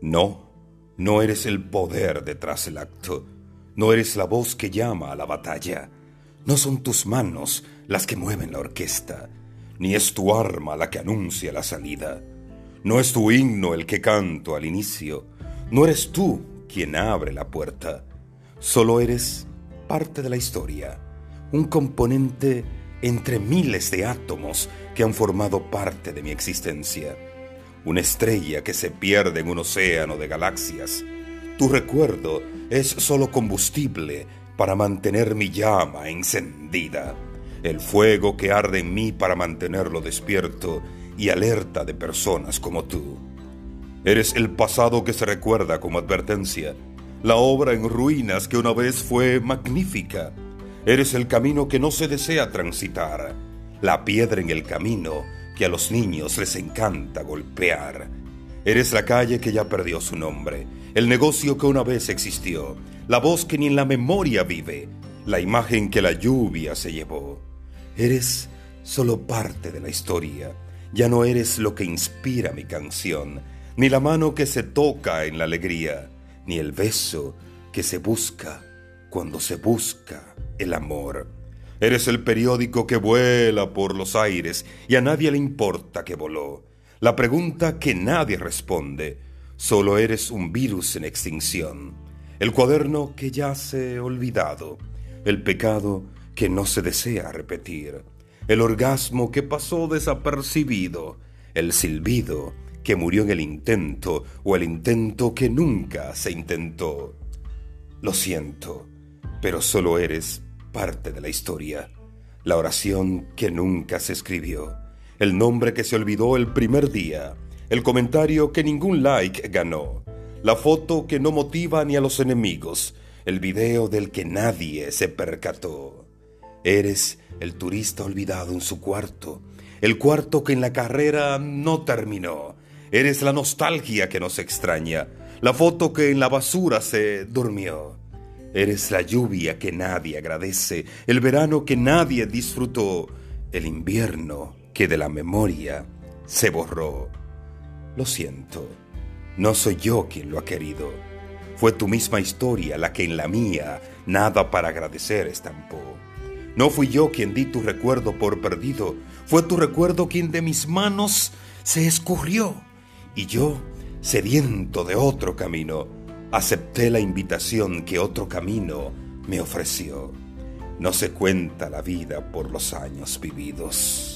No, no eres el poder detrás del acto. No eres la voz que llama a la batalla. No son tus manos las que mueven la orquesta, ni es tu arma la que anuncia la salida. No es tu himno el que canto al inicio. No eres tú quien abre la puerta. Solo eres parte de la historia, un componente entre miles de átomos que han formado parte de mi existencia una estrella que se pierde en un océano de galaxias. Tu recuerdo es solo combustible para mantener mi llama encendida, el fuego que arde en mí para mantenerlo despierto y alerta de personas como tú. Eres el pasado que se recuerda como advertencia, la obra en ruinas que una vez fue magnífica. Eres el camino que no se desea transitar, la piedra en el camino que a los niños les encanta golpear. Eres la calle que ya perdió su nombre, el negocio que una vez existió, la voz que ni en la memoria vive, la imagen que la lluvia se llevó. Eres solo parte de la historia, ya no eres lo que inspira mi canción, ni la mano que se toca en la alegría, ni el beso que se busca cuando se busca el amor. Eres el periódico que vuela por los aires y a nadie le importa que voló. La pregunta que nadie responde. Solo eres un virus en extinción. El cuaderno que ya se olvidado. El pecado que no se desea repetir. El orgasmo que pasó desapercibido. El silbido que murió en el intento o el intento que nunca se intentó. Lo siento, pero solo eres parte de la historia, la oración que nunca se escribió, el nombre que se olvidó el primer día, el comentario que ningún like ganó, la foto que no motiva ni a los enemigos, el video del que nadie se percató. Eres el turista olvidado en su cuarto, el cuarto que en la carrera no terminó. Eres la nostalgia que nos extraña, la foto que en la basura se durmió. Eres la lluvia que nadie agradece, el verano que nadie disfrutó, el invierno que de la memoria se borró. Lo siento, no soy yo quien lo ha querido. Fue tu misma historia la que en la mía nada para agradecer estampó. No fui yo quien di tu recuerdo por perdido, fue tu recuerdo quien de mis manos se escurrió. Y yo, sediento de otro camino, acepté la invitación que otro camino me ofreció. No se cuenta la vida por los años vividos.